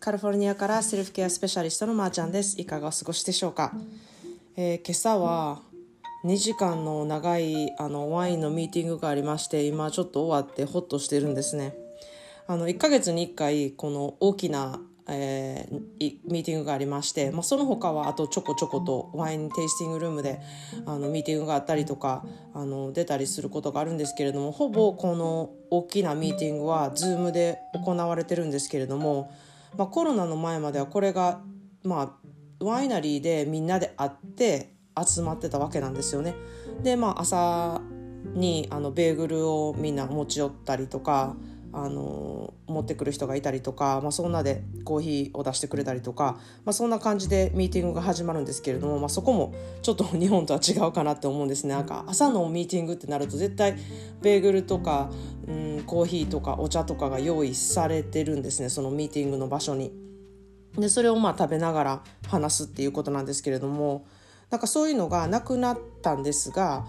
カリフォルニアからセルフケアスペシャリストのまーちゃんです。いかがお過ごしでしょうか、えー、今朝は2時間の長いあのワインのミーティングがありまして今ちょっと終わってホッとしてるんですね。あの1ヶ月に1回この大きなえー、ミーティングがありまして、まあ、その他はあとちょこちょことワインテイスティングルームであのミーティングがあったりとかあの出たりすることがあるんですけれどもほぼこの大きなミーティングは Zoom で行われてるんですけれども、まあ、コロナの前まではこれが、まあ、ワイナリーでみんなで会って集まってたわけなんですよね。でまあ朝にあのベーグルをみんな持ち寄ったりとかあの持ってくる人がいたりとか、まあ、そんなでコーヒーを出してくれたりとか、まあ、そんな感じでミーティングが始まるんですけれども、まあ、そこもちょっと 日本とは違うかなって思うんですねなんか朝のミーティングってなると絶対ベーグルとか、うん、コーヒーとかお茶とかが用意されてるんですねそのミーティングの場所に。でそれをまあ食べながら話すっていうことなんですけれどもなんかそういうのがなくなったんですが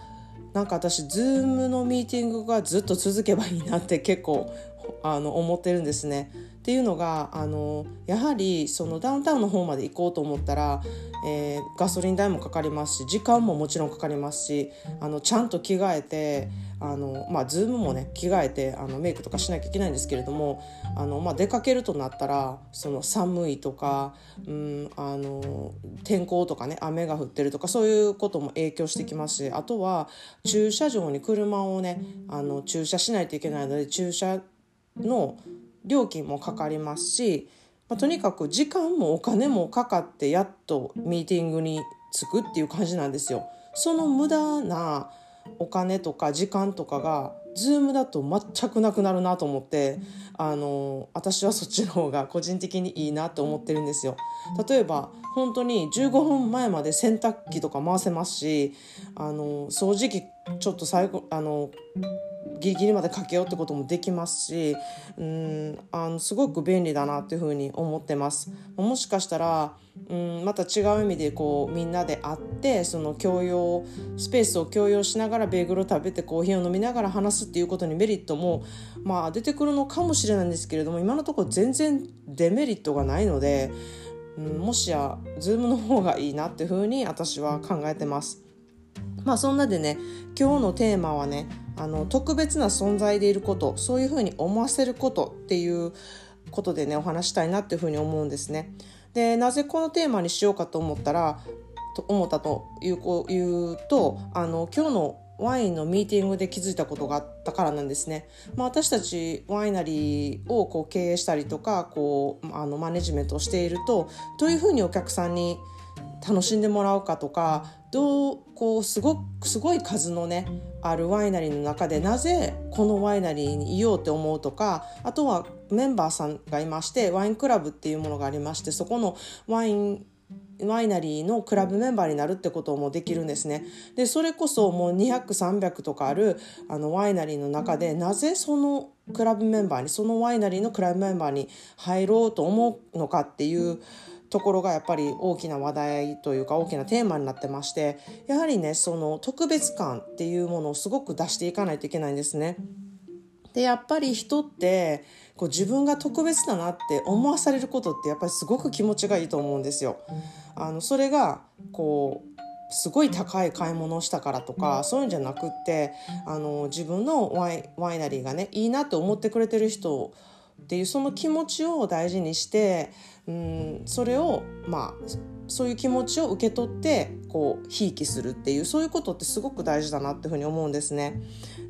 なんか私 Zoom のミーティングがずっと続けばいいなって結構あの思ってるんですね。っていうのがあのやはりそのダウンタウンの方まで行こうと思ったら、えー、ガソリン代もかかりますし時間ももちろんかかりますしあのちゃんと着替えてあの、まあ、 Zoom もね着替えてあのメイクとかしなきゃいけないんですけれどもあの、まあ、出かけるとなったらその寒いとか、うん、あの天候とかね雨が降ってるとかそういうことも影響してきますしあとは駐車場に車をねあの駐車しないといけないので駐車の料金もかかりますし、まあ、とにかく時間もお金もかかってやっとミーティングに着くっていう感じなんですよ。その無駄なお金とか時間とかが Zoom だと全くなくなるなと思ってあの私はそっちの方が個人的にいいなと思ってるんですよ。例えば本当に15分前まで洗濯機とか回せますしあの掃除機ちょっと最後あのギリギリまでかけようってこともできますしうんあのすごく便利だなっていうふうに思ってます。もしかしたらうんまた違う意味でこうみんなで会ってその共用スペースを共用しながらベーグルを食べてコーヒーを飲みながら話すっていうことにメリットも、まあ、出てくるのかもしれないんですけれども今のところ全然デメリットがないので、うん、もしや Zoom の方がいいなっていうふうに私は考えてます。まあそんなでね今日のテーマはねあの特別な存在でいることそういうふうに思わせることっていうことでねお話したいなっていうふうに思うんですね。でなぜこのテーマにしようかと思ったらと思ったといういうとあの今日のワインのミーティングで気づいたことがあったからなんですね。まあ、私たちワイナリーをこう経営したりとかこうあのマネジメントをしているとどういうふうにお客さんに楽しんでもらうかとかどうこうすごすごい数のねあるワイナリーの中でなぜこのワイナリーにいようって思うとかあとはメンバーさんがいましてワインクラブっていうものがありましてそこのワインワイナリーのクラブメンバーになるってこともできるんですね。でそれこそもう200300とかあるあのワイナリーの中でなぜそのクラブメンバーにそのワイナリーのクラブメンバーに入ろうと思うのかっていうところがやっぱり大きな話題というか大きなテーマになってましてやはりねその特別感っていうものをすごく出していかないといけないんですね。でやっぱり人ってこう自分が特別だなって思わされることってやっぱりすごく気持ちがいいと思うんですよ。あのそれがこうすごい高い買い物をしたからとかそういうんじゃなくってあの自分のワイワイナリーがねいいなって思ってくれてる人っていうその気持ちを大事にしてうんそれをまあそういう気持ちを受け取ってこうひいきするっていうそういうことってすごく大事だなっていうふうに思うんですね。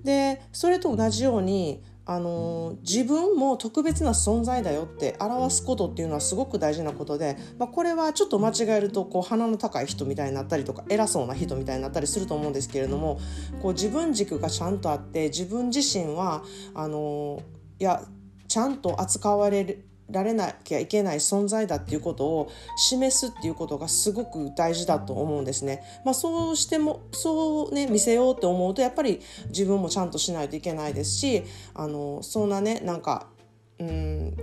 でそれと同じようにあの自分も特別な存在だよって表すことっていうのはすごく大事なことで、まあ、これはちょっと間違えるとこう鼻の高い人みたいになったりとか偉そうな人みたいになったりすると思うんですけれどもこう自分軸がちゃんとあって自分自身はあのいやちゃんと扱われるられなきゃいけない存在だっていうことを示すっていうことがすごく大事だと思うんですね。まあ、そうしてもそうね見せようって思うとやっぱり自分もちゃんとしないといけないですしあのそんなねなんかうん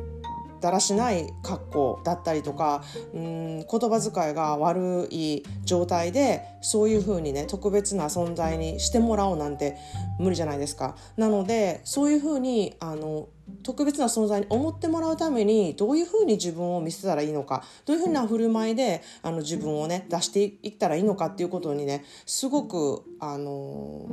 だらしない格好だったりとかうん言葉遣いが悪い状態でそういう風にね特別な存在にしてもらおうなんて無理じゃないですか。なのでそういう風にあの特別な存在に思ってもらうためにどういうふうに自分を見せたらいいのかどういうふうな振る舞いであの自分をね出していったらいいのかっていうことにねすごくあの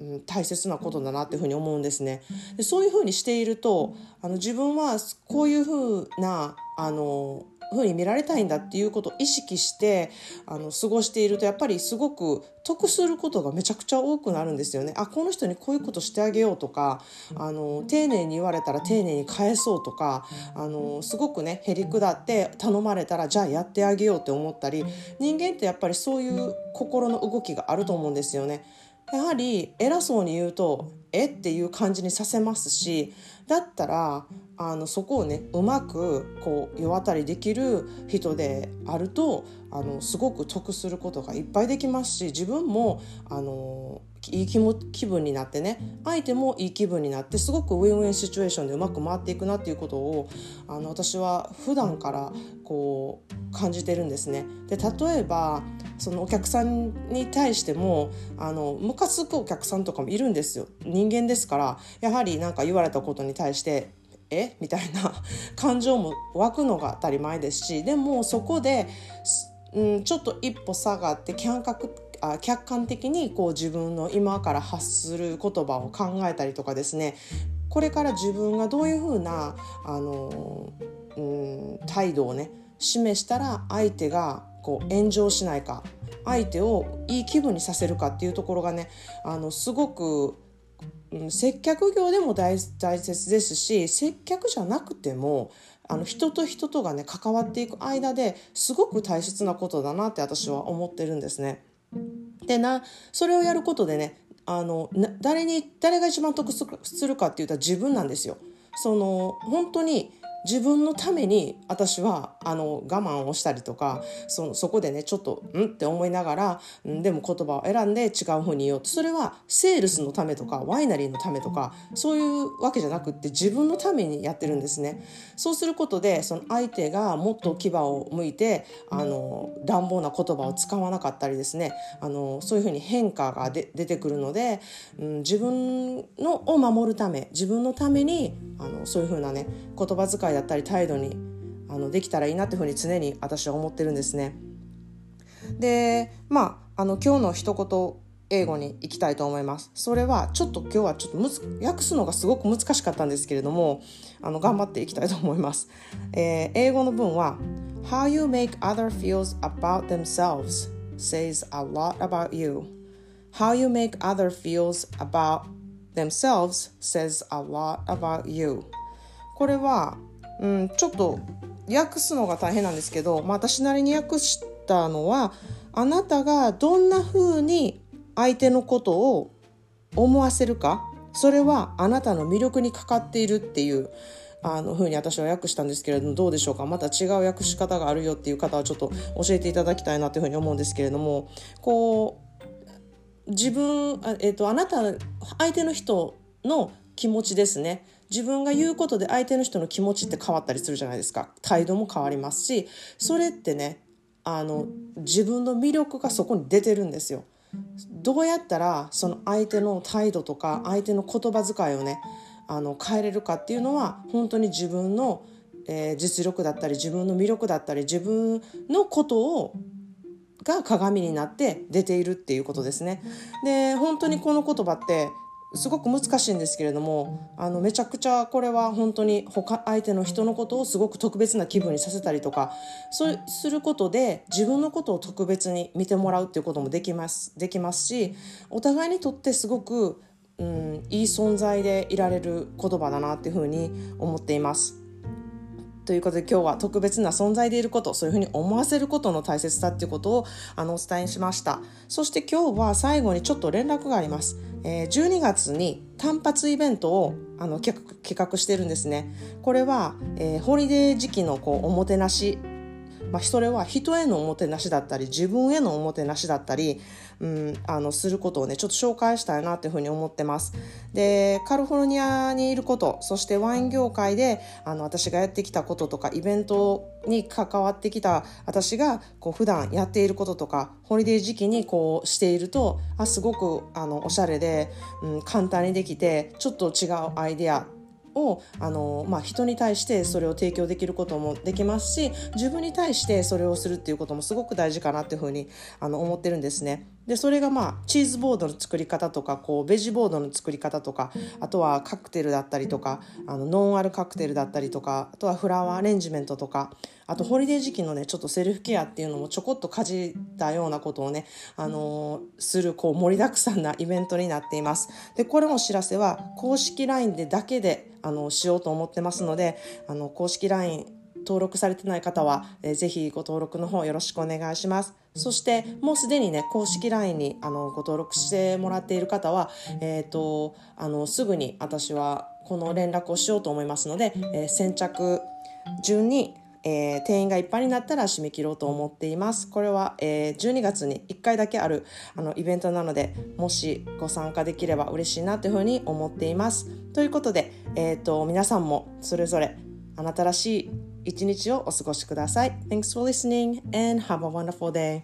うん、大切なことだなっていうふうに思うんですね。でそういうふうにしているとあの自分はこういうふうなあのふうに見られたいんだっていうことを意識してあの過ごしているとやっぱりすごく得することがめちゃくちゃ多くなるんですよね。あこの人にこういうことしてあげようとかあの丁寧に言われたら丁寧に返そうとかあのすごくねへりくだって頼まれたらじゃあやってあげようって思ったり人間ってやっぱりそういう心の動きがあると思うんですよね。やはり偉そうに言うとえっていう感じにさせますしだったらあのそこをねうまくこう世渡りできる人であるとあのすごく得することがいっぱいできますし自分もあのいい気も気分になってね相手もいい気分になってすごく win-win situation でうまく回っていくなっていうことをあの私は普段からこう感じてるんですね。で例えばそのお客さんに対してもあのムカつくお客さんとかもいるんですよ。人間ですからやはり何か言われたことに対してえ？みたいな 感情も湧くのが当たり前ですしでもそこで、うん、ちょっと一歩下がって客観あ客観的にこう自分の今から発する言葉を考えたりとかですね。これから自分がどういうふうなあの、うん、態度をね示したら相手がこう炎上しないか相手をいい気分にさせるかっていうところがねあのすごく、うん、接客業でも大切ですし接客じゃなくてもあの人と人とがね関わっていく間ですごく大切なことだなって私は思ってるんですね。でなそれをやることでねあの誰に誰が一番得するかって言ったら自分なんですよ。その本当に自分のために私はあの我慢をしたりとかそのそこでねちょっとんって思いながらんでも言葉を選んで違う風に言おうとそれはセールスのためとかワイナリーのためとかそういうわけじゃなくって自分のためにやってるんですね。そうすることでその相手がもっと牙を向いてあの乱暴な言葉を使わなかったりですねあのそういうふうに変化が出てくるので、うん、自分のを守るため自分のためにあのそういうふうなね言葉遣いだったり態度にあのできたらいいなっていうふうに常に私は思ってるんですね。でまああの今日の一言英語に行きたいと思います。それはちょっと今日はちょっとむず訳すのがすごく難しかったんですけれどもあの頑張っていきたいと思います。えー、英語の文は How you make other feels about themselves says a lot about you. How you make other feels about themselves says a lot about you. これはうん、ちょっと訳すのが大変なんですけど、まあ、私なりに訳したのはあなたがどんな風に相手のことを思わせるかそれはあなたの魅力にかかっているっていうあの風に私は訳したんですけれどもどうでしょうか？また違う訳し方があるよっていう方はちょっと教えていただきたいなというふうに思うんですけれどもこう自分あ,、えーとあなた相手の人の気持ちですね。自分が言うことで相手の人の気持ちって変わったりするじゃないですか態度も変わりますしそれってねあの自分の魅力がそこに出てるんですよ。どうやったらその相手の態度とか相手の言葉遣いをねあの変えれるかっていうのは本当に自分の、えー、実力だったり自分の魅力だったり自分のことをが鏡になって出ているっていうことですね。で本当にこの言葉ってすごく難しいんですけれどもあのめちゃくちゃこれは本当に他相手の人のことをすごく特別な気分にさせたりとかそうすることで自分のことを特別に見てもらうっていうこともできますできますしお互いにとってすごく、うん、いい存在でいられる言葉だなっていうふうに思っています。ということで今日は特別な存在でいることそういうふうに思わせることの大切さっていうことをあのお伝えしました。そして今日は最後にちょっと連絡があります、えー、12月に単発イベントをあの企画してるんですね。これは、えー、ホリデー時期のこうおもてなしまあ、それは人へのおもてなしだったり自分へのおもてなしだったり、うん、あのすることをねちょっと紹介したいなというふうに思ってます。でカリフォルニアにいることそしてワイン業界であの私がやってきたこととかイベントに関わってきた私がこう普段やっていることとかホリデー時期にこうしているとあすごくあのおしゃれで、うん、簡単にできてちょっと違うアイデアをあの、まあ、人に対してそれを提供できることもできますし自分に対してそれをするっていうこともすごく大事かなっていうふうにあの思ってるんですね。でそれがまあチーズボードの作り方とかこうベジボードの作り方とかあとはカクテルだったりとかあのノンアルカクテルだったりとかあとはフラワーアレンジメントとかあとホリデー時期のねちょっとセルフケアっていうのもちょこっとかじったようなことをね、あの、するこう盛りだくさんなイベントになっています。でこれのお知らせは公式 LINE でだけであのしようと思ってますのであの公式 LINE 登録されてない方は、えー、ぜひご登録の方よろしくお願いします。そしてもうすでにね公式 LINE にあのご登録してもらっている方は、えーと、あのすぐに私はこの連絡をしようと思いますので、えー、先着順にえー、定員がいっぱいになったら締め切ろうと思っています。これは、えー、12月に1回だけあるあのイベントなので、もしご参加できれば嬉しいなというふうに思っています。ということで、えーと、皆さんもそれぞれあなたらしい一日をお過ごしください。Thanks for listening and have a wonderful day.